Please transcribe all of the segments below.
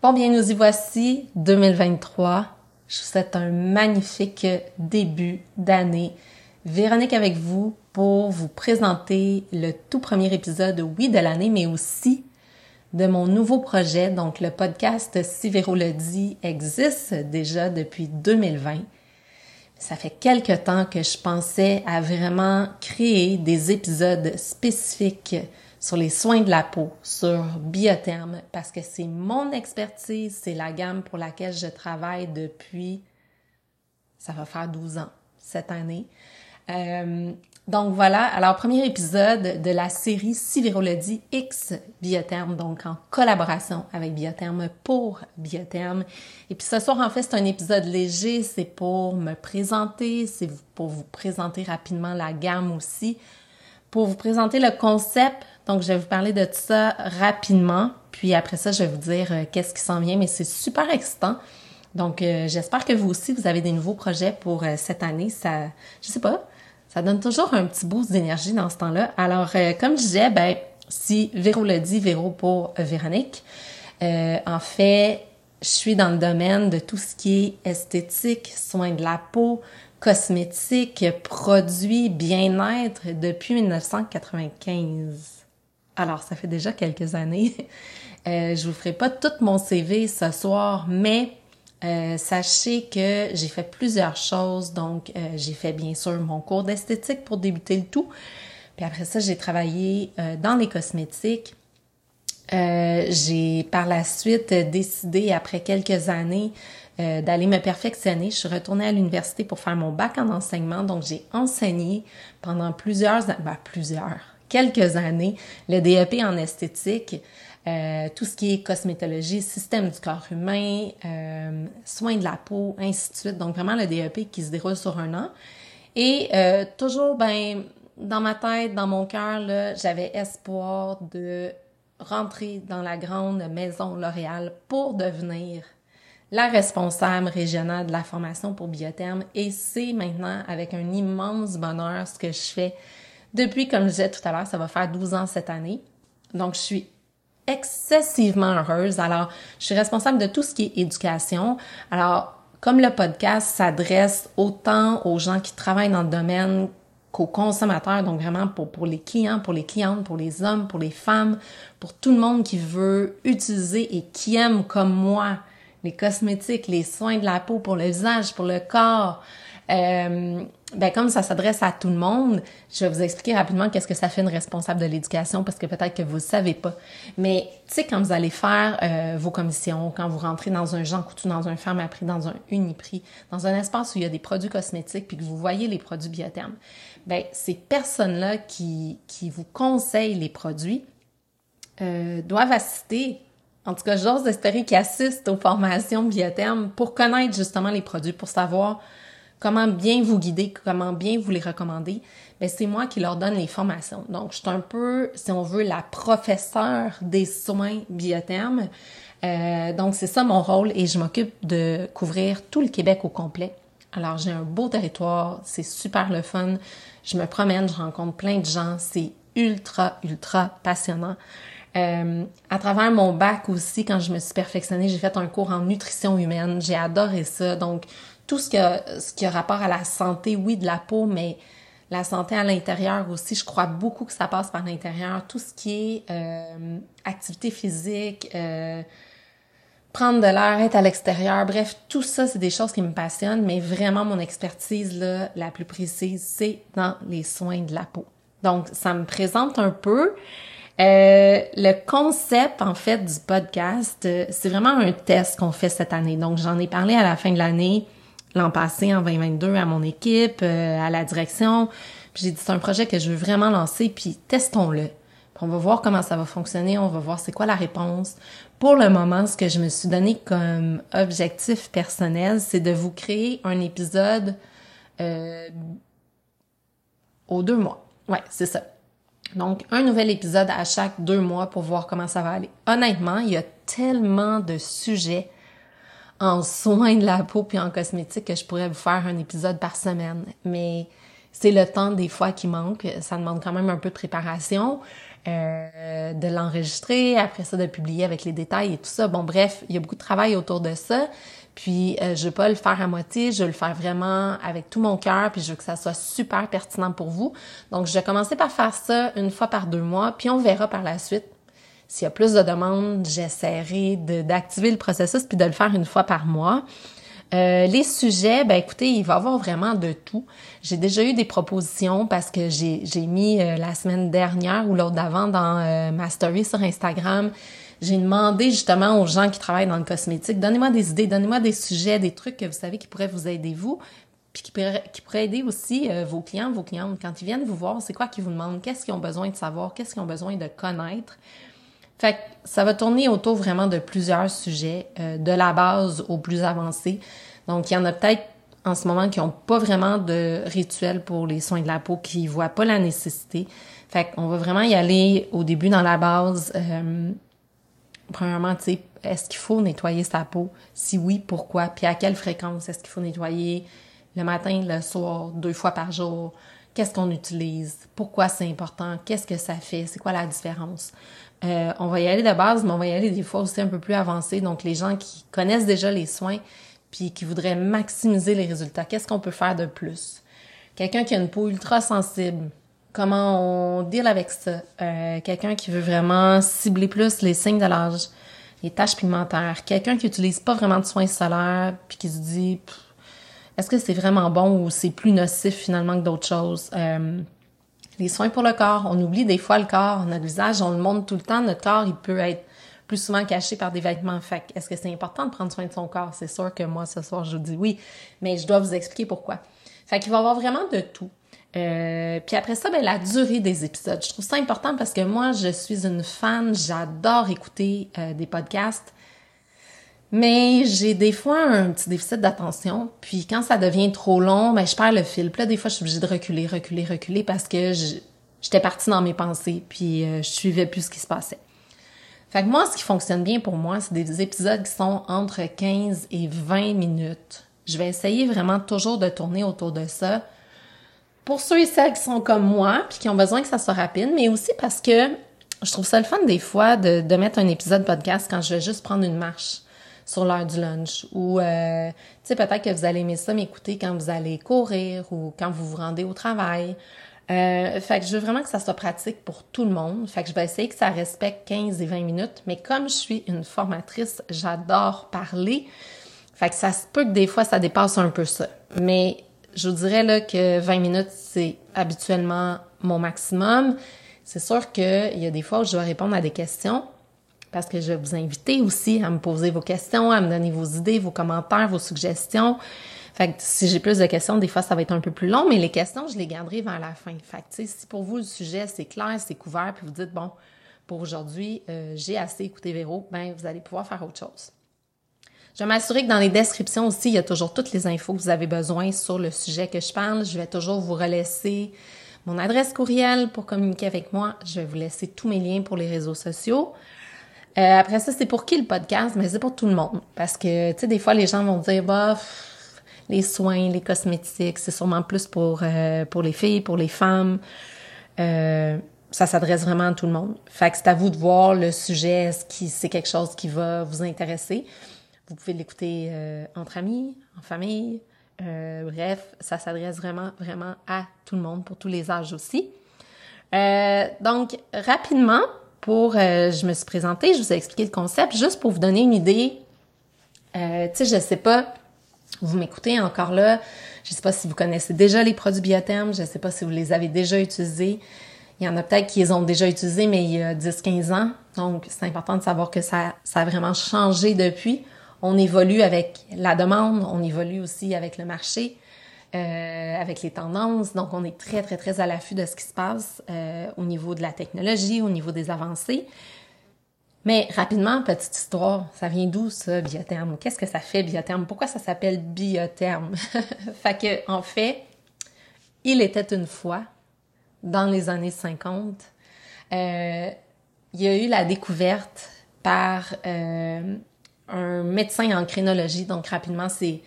Bon, bien, nous y voici, 2023. Je vous souhaite un magnifique début d'année. Véronique avec vous pour vous présenter le tout premier épisode, oui, de l'année, mais aussi de mon nouveau projet. Donc, le podcast Si le dit existe déjà depuis 2020. Ça fait quelque temps que je pensais à vraiment créer des épisodes spécifiques sur les soins de la peau, sur Biotherme, parce que c'est mon expertise, c'est la gamme pour laquelle je travaille depuis, ça va faire 12 ans cette année. Euh, donc voilà, alors premier épisode de la série Civirologie X Biotherme, donc en collaboration avec Biotherme pour Biotherme. Et puis ce soir, en fait, c'est un épisode léger, c'est pour me présenter, c'est pour vous présenter rapidement la gamme aussi, pour vous présenter le concept. Donc je vais vous parler de tout ça rapidement, puis après ça, je vais vous dire euh, qu'est-ce qui s'en vient, mais c'est super excitant. Donc euh, j'espère que vous aussi, vous avez des nouveaux projets pour cette année. Ça, je sais pas, ça donne toujours un petit boost d'énergie dans ce temps-là. Alors, euh, comme je disais, ben, si Véro le dit, Véro pour euh, Véronique, euh, en fait, je suis dans le domaine de tout ce qui est esthétique, soins de la peau, cosmétiques, produits, bien-être depuis 1995. Alors, ça fait déjà quelques années. euh, je vous ferai pas tout mon CV ce soir, mais euh, sachez que j'ai fait plusieurs choses. Donc, euh, j'ai fait bien sûr mon cours d'esthétique pour débuter le tout. Puis après ça, j'ai travaillé euh, dans les cosmétiques. j'ai par la suite décidé, après quelques années, d'aller me perfectionner. Je suis retournée à l'université pour faire mon bac en enseignement. Donc, j'ai enseigné pendant plusieurs, ben, plusieurs, quelques années le DEP en esthétique. Euh, tout ce qui est cosmétologie, système du corps humain, euh, soins de la peau, ainsi de suite. Donc vraiment le DEP qui se déroule sur un an. Et euh, toujours, ben, dans ma tête, dans mon cœur, j'avais espoir de rentrer dans la grande maison L'Oréal pour devenir la responsable régionale de la formation pour Biotherme. Et c'est maintenant avec un immense bonheur ce que je fais depuis, comme je disais tout à l'heure, ça va faire 12 ans cette année. Donc, je suis excessivement heureuse. Alors, je suis responsable de tout ce qui est éducation. Alors, comme le podcast s'adresse autant aux gens qui travaillent dans le domaine qu'aux consommateurs, donc vraiment pour, pour les clients, pour les clientes, pour les hommes, pour les femmes, pour tout le monde qui veut utiliser et qui aime comme moi les cosmétiques, les soins de la peau pour le visage, pour le corps, euh, ben comme ça s'adresse à tout le monde, je vais vous expliquer rapidement qu'est-ce que ça fait une responsable de l'éducation parce que peut-être que vous ne savez pas. Mais tu sais quand vous allez faire euh, vos commissions, quand vous rentrez dans un Jean Coutu, dans un Pharmaprix, dans un Uniprix, dans un espace où il y a des produits cosmétiques puis que vous voyez les produits biothermes, ben ces personnes-là qui qui vous conseillent les produits euh, doivent assister en tout cas, j'ose espérer qu'ils assistent aux formations biothermes pour connaître justement les produits, pour savoir comment bien vous guider, comment bien vous les recommander, ben c'est moi qui leur donne les formations. Donc, je suis un peu, si on veut, la professeure des soins biothermes. Euh, donc, c'est ça mon rôle et je m'occupe de couvrir tout le Québec au complet. Alors, j'ai un beau territoire, c'est super le fun. Je me promène, je rencontre plein de gens, c'est ultra, ultra passionnant. Euh, à travers mon bac aussi, quand je me suis perfectionnée, j'ai fait un cours en nutrition humaine. J'ai adoré ça. Donc, tout ce qui, a, ce qui a rapport à la santé, oui, de la peau, mais la santé à l'intérieur aussi, je crois beaucoup que ça passe par l'intérieur. Tout ce qui est euh, activité physique, euh, prendre de l'air, être à l'extérieur, bref, tout ça, c'est des choses qui me passionnent, mais vraiment mon expertise là, la plus précise, c'est dans les soins de la peau. Donc, ça me présente un peu. Euh, le concept, en fait, du podcast, euh, c'est vraiment un test qu'on fait cette année. Donc, j'en ai parlé à la fin de l'année l'an passé, en 2022, à mon équipe, euh, à la direction. J'ai dit, c'est un projet que je veux vraiment lancer, puis testons-le. on va voir comment ça va fonctionner, on va voir c'est quoi la réponse. Pour le moment, ce que je me suis donné comme objectif personnel, c'est de vous créer un épisode euh, aux deux mois. Ouais, c'est ça. Donc, un nouvel épisode à chaque deux mois pour voir comment ça va aller. Honnêtement, il y a tellement de sujets en soins de la peau puis en cosmétique que je pourrais vous faire un épisode par semaine. Mais c'est le temps des fois qui manque. Ça demande quand même un peu de préparation. euh, de l'enregistrer, après ça de publier avec les détails et tout ça. Bon, bref, il y a beaucoup de travail autour de ça. Puis euh, je veux pas le faire à moitié, je veux le faire vraiment avec tout mon cœur, puis je veux que ça soit super pertinent pour vous. Donc je vais commencer par faire ça une fois par deux mois, puis on verra par la suite. S'il y a plus de demandes, j'essaierai d'activer le processus puis de le faire une fois par mois. Euh, les sujets, ben écoutez, il va y avoir vraiment de tout. J'ai déjà eu des propositions parce que j'ai mis euh, la semaine dernière ou l'autre d'avant dans euh, ma story sur Instagram. J'ai demandé justement aux gens qui travaillent dans le cosmétique, donnez-moi des idées, donnez-moi des sujets, des trucs que vous savez qui pourraient vous aider vous, puis qui pourraient, qui pourraient aider aussi vos clients, vos clientes. Quand ils viennent vous voir, c'est quoi qu'ils vous demandent, qu'est-ce qu'ils ont besoin de savoir, qu'est-ce qu'ils ont besoin de connaître? Fait que ça va tourner autour vraiment de plusieurs sujets, euh, de la base au plus avancé. Donc, il y en a peut-être en ce moment qui n'ont pas vraiment de rituel pour les soins de la peau, qui ne voient pas la nécessité. Fait qu'on va vraiment y aller au début dans la base. Euh, premièrement, tu est-ce qu'il faut nettoyer sa peau? Si oui, pourquoi? Puis à quelle fréquence est-ce qu'il faut nettoyer? Le matin, le soir, deux fois par jour? Qu'est-ce qu'on utilise? Pourquoi c'est important? Qu'est-ce que ça fait? C'est quoi la différence? Euh, on va y aller de base, mais on va y aller des fois aussi un peu plus avancé. Donc, les gens qui connaissent déjà les soins, puis qui voudraient maximiser les résultats, qu'est-ce qu'on peut faire de plus? Quelqu'un qui a une peau ultra sensible, comment on deal avec ça? Euh, quelqu'un qui veut vraiment cibler plus les signes de l'âge, les taches pigmentaires, quelqu'un qui utilise pas vraiment de soins solaires, puis qui se dit, est-ce que c'est vraiment bon ou c'est plus nocif finalement que d'autres choses? Euh, les soins pour le corps, on oublie des fois le corps, notre visage, on le montre tout le temps, notre corps, il peut être plus souvent caché par des vêtements. Fait est-ce que c'est important de prendre soin de son corps? C'est sûr que moi, ce soir, je vous dis oui, mais je dois vous expliquer pourquoi. Fait qu'il va y avoir vraiment de tout. Euh, puis après ça, ben, la durée des épisodes. Je trouve ça important parce que moi, je suis une fan, j'adore écouter euh, des podcasts. Mais j'ai des fois un petit déficit d'attention, puis quand ça devient trop long, ben je perds le fil. Puis là, des fois, je suis obligée de reculer, reculer, reculer parce que j'étais partie dans mes pensées, puis euh, je suivais plus ce qui se passait. Fait que moi, ce qui fonctionne bien pour moi, c'est des épisodes qui sont entre 15 et 20 minutes. Je vais essayer vraiment toujours de tourner autour de ça. Pour ceux et celles qui sont comme moi, puis qui ont besoin que ça soit rapide, mais aussi parce que je trouve ça le fun des fois de, de mettre un épisode podcast quand je vais juste prendre une marche sur l'heure du lunch. Ou, euh, tu sais, peut-être que vous allez aimer ça m'écouter quand vous allez courir ou quand vous vous rendez au travail. Euh, fait que je veux vraiment que ça soit pratique pour tout le monde. Fait que je vais essayer que ça respecte 15 et 20 minutes. Mais comme je suis une formatrice, j'adore parler. Fait que ça se peut que des fois, ça dépasse un peu ça. Mais je vous dirais là que 20 minutes, c'est habituellement mon maximum. C'est sûr qu'il y a des fois où je dois répondre à des questions parce que je vais vous inviter aussi à me poser vos questions, à me donner vos idées, vos commentaires, vos suggestions. Fait que si j'ai plus de questions, des fois, ça va être un peu plus long, mais les questions, je les garderai vers la fin. Fait que, si pour vous, le sujet, c'est clair, c'est couvert, puis vous dites, bon, pour aujourd'hui, euh, j'ai assez écouté Véro, ben, vous allez pouvoir faire autre chose. Je vais m'assurer que dans les descriptions aussi, il y a toujours toutes les infos que vous avez besoin sur le sujet que je parle. Je vais toujours vous relaisser mon adresse courriel pour communiquer avec moi. Je vais vous laisser tous mes liens pour les réseaux sociaux. Euh, après ça, c'est pour qui le podcast? Mais c'est pour tout le monde. Parce que, tu sais, des fois, les gens vont dire, bah, les soins, les cosmétiques, c'est sûrement plus pour, euh, pour les filles, pour les femmes. Euh, ça s'adresse vraiment à tout le monde. Fait que c'est à vous de voir le sujet, est-ce que c'est quelque chose qui va vous intéresser. Vous pouvez l'écouter entre amis, en famille. bref, ça s'adresse vraiment, vraiment à tout le monde, pour tous les âges aussi. donc, rapidement, pour, euh, je me suis présentée, je vous ai expliqué le concept, juste pour vous donner une idée. Euh, tu sais, je sais pas, vous m'écoutez encore là, je sais pas si vous connaissez déjà les produits biothermes, je sais pas si vous les avez déjà utilisés. Il y en a peut-être qui les ont déjà utilisés, mais il y a 10-15 ans. Donc, c'est important de savoir que ça, ça a vraiment changé depuis. On évolue avec la demande, on évolue aussi avec le marché. Euh, avec les tendances. Donc, on est très, très, très à l'affût de ce qui se passe euh, au niveau de la technologie, au niveau des avancées. Mais rapidement, petite histoire, ça vient d'où ça, biotherme? Qu'est-ce que ça fait, biotherme? Pourquoi ça s'appelle biotherme? fait que, en fait, il était une fois, dans les années 50, euh, il y a eu la découverte par euh, un médecin en crénologie. Donc, rapidement, c'est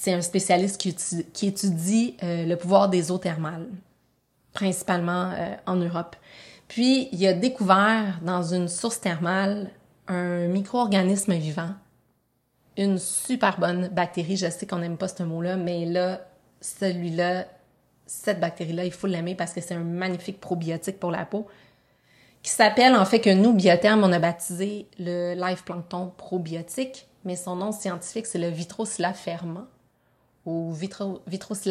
c'est un spécialiste qui, étudie, euh, le pouvoir des eaux thermales, principalement euh, en Europe. Puis, il a découvert dans une source thermale un micro-organisme vivant, une super bonne bactérie. Je sais qu'on n'aime pas ce mot-là, mais là, celui-là, cette bactérie-là, il faut l'aimer parce que c'est un magnifique probiotique pour la peau qui s'appelle en fait que nous, Biotherm, on a baptisé le Life Plankton probiotique, mais son nom scientifique, c'est le Vitrocilla ferment ou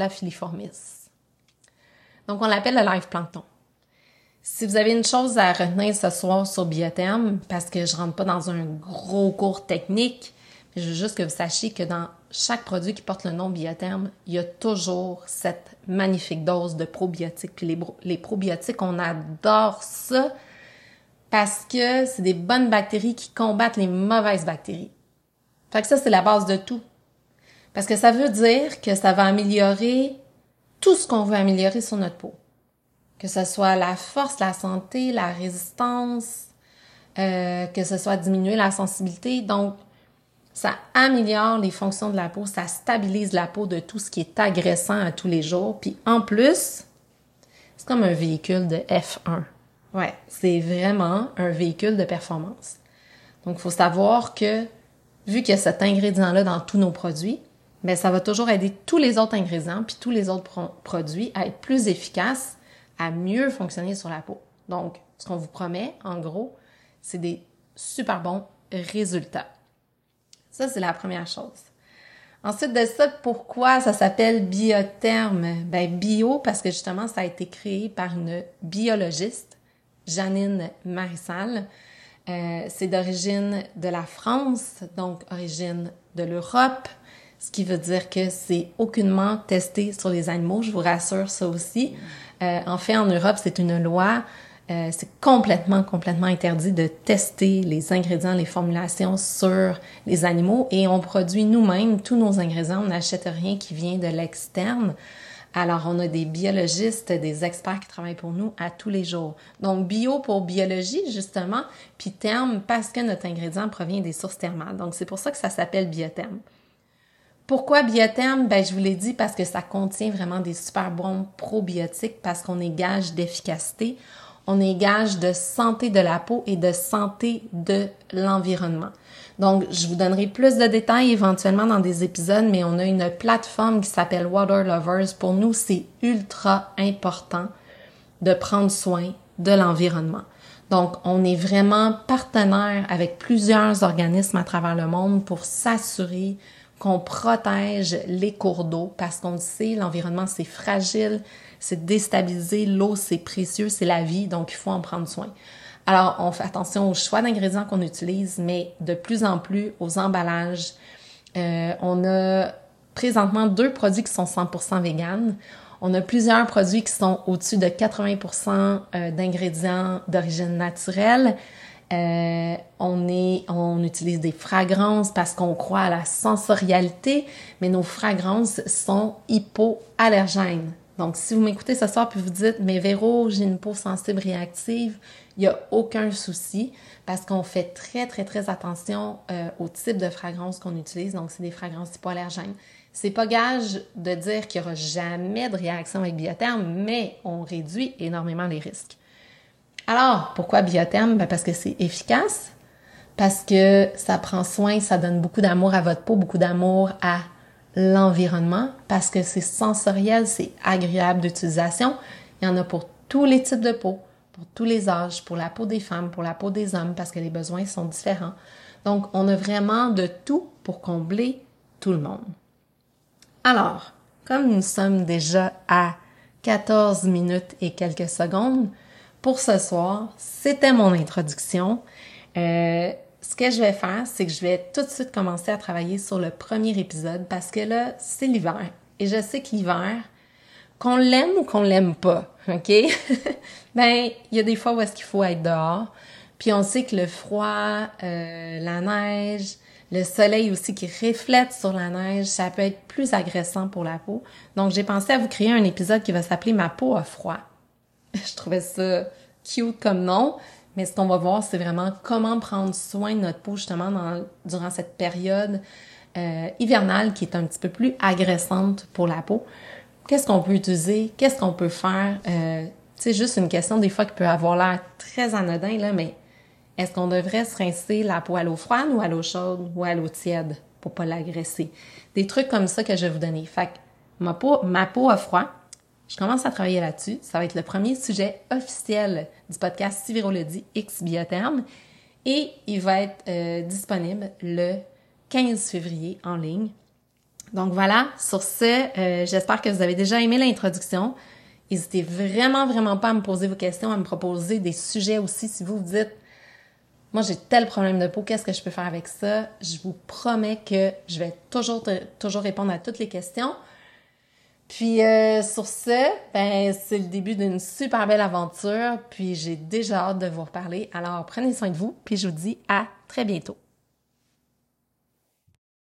filiformis. Donc, on l'appelle le Life Plankton. Si vous avez une chose à retenir ce soir sur Biotherm, parce que je rentre pas dans un gros cours technique, mais je veux juste que vous sachiez que dans chaque produit qui porte le nom Biotherm, il y a toujours cette magnifique dose de probiotiques. Puis les, les probiotiques, on adore ça parce que c'est des bonnes bactéries qui combattent les mauvaises bactéries. Fait que ça, c'est la base de tout. Parce que ça veut dire que ça va améliorer tout ce qu'on veut améliorer sur notre peau. Que ce soit la force, la santé, la résistance, euh, que ce soit diminuer la sensibilité. Donc, ça améliore les fonctions de la peau, ça stabilise la peau de tout ce qui est agressant à tous les jours. Puis en plus, c'est comme un véhicule de F1. Ouais, c'est vraiment un véhicule de performance. Donc, il faut savoir que, vu qu'il y a cet ingrédient-là dans tous nos produits, mais ça va toujours aider tous les autres ingrédients puis tous les autres produits à être plus efficaces, à mieux fonctionner sur la peau. Donc, ce qu'on vous promet, en gros, c'est des super bons résultats. Ça, c'est la première chose. Ensuite de ça, pourquoi ça s'appelle biotherme? Ben, bio, parce que justement, ça a été créé par une biologiste Janine Marissal. Euh, c'est d'origine de la France, donc origine de l'Europe, ce qui veut dire que c'est aucunement testé sur les animaux, je vous rassure ça aussi. Euh, en fait, en Europe, c'est une loi, euh, c'est complètement, complètement interdit de tester les ingrédients, les formulations sur les animaux et on produit nous-mêmes tous nos ingrédients, on n'achète rien qui vient de l'externe. Alors, on a des biologistes, des experts qui travaillent pour nous à tous les jours. Donc, bio pour biologie, justement, puis therme parce que notre ingrédient provient des sources thermales. Donc, c'est pour ça que ça s'appelle biotherme. Pourquoi biotherme? Ben, je vous l'ai dit parce que ça contient vraiment des super bons probiotiques parce qu'on est gage d'efficacité, on est gage de santé de la peau et de santé de l'environnement. Donc, je vous donnerai plus de détails éventuellement dans des épisodes, mais on a une plateforme qui s'appelle Water Lovers. Pour nous, c'est ultra important de prendre soin de l'environnement. Donc, on est vraiment partenaire avec plusieurs organismes à travers le monde pour s'assurer qu'on protège les cours d'eau parce qu'on le sait, l'environnement c'est fragile, c'est déstabilisé, l'eau c'est précieux, c'est la vie, donc il faut en prendre soin. Alors, on fait attention au choix d'ingrédients qu'on utilise, mais de plus en plus aux emballages. Euh, on a présentement deux produits qui sont 100% vegan. On a plusieurs produits qui sont au-dessus de 80% euh, d'ingrédients d'origine naturelle. Euh, on utilise des fragrances parce qu'on croit à la sensorialité, mais nos fragrances sont hypoallergènes. Donc, si vous m'écoutez ce soir puis vous dites, mais Véro, j'ai une peau sensible réactive, il n'y a aucun souci parce qu'on fait très, très, très attention euh, au type de fragrance qu'on utilise. Donc, c'est des fragrances hypoallergènes. C'est pas gage de dire qu'il n'y aura jamais de réaction avec biotherme, mais on réduit énormément les risques. Alors, pourquoi biotherme? Ben parce que c'est efficace, parce que ça prend soin, ça donne beaucoup d'amour à votre peau, beaucoup d'amour à l'environnement, parce que c'est sensoriel, c'est agréable d'utilisation. Il y en a pour tous les types de peau pour tous les âges, pour la peau des femmes, pour la peau des hommes, parce que les besoins sont différents. Donc, on a vraiment de tout pour combler tout le monde. Alors, comme nous sommes déjà à 14 minutes et quelques secondes, pour ce soir, c'était mon introduction. Euh, ce que je vais faire, c'est que je vais tout de suite commencer à travailler sur le premier épisode parce que là, c'est l'hiver. Et je sais que l'hiver, qu'on l'aime ou qu'on l'aime pas, OK? ben, il y a des fois où est-ce qu'il faut être dehors. Puis on sait que le froid, euh, la neige, le soleil aussi qui reflète sur la neige, ça peut être plus agressant pour la peau. Donc j'ai pensé à vous créer un épisode qui va s'appeler Ma peau a froid. Je trouvais ça cute comme nom, mais ce qu'on va voir, c'est vraiment comment prendre soin de notre peau justement durant cette période euh, hivernale qui est un petit peu plus agressante pour la peau qu'est-ce qu'on peut utiliser, qu'est-ce qu'on peut faire? Euh, C'est juste une question des fois qui peut avoir l'air très anodin, là, mais est-ce qu'on devrait se rincer la peau à l'eau froide ou à l'eau chaude ou à l'eau tiède pour pas l'agresser? Des trucs comme ça que je vais vous donner. Fait que ma peau, ma peau a froid. Je commence à travailler là-dessus. Ça va être le premier sujet officiel du podcast dit X Biotherme. Et il va être euh, disponible le 15 février en ligne. Donc voilà, sur ce, euh, j'espère que vous avez déjà aimé l'introduction. N'hésitez vraiment, vraiment pas à me poser vos questions, à me proposer des sujets aussi si vous vous dites moi j'ai tel problème de peau, qu'est-ce que je peux faire avec ça? Je vous promets que je vais toujours, toujours répondre à toutes les questions. Puis euh, sur ce, ben, c'est le début d'une super belle aventure, puis j'ai déjà hâte de vous reparler. Alors prenez soin de vous, puis je vous dis à très bientôt.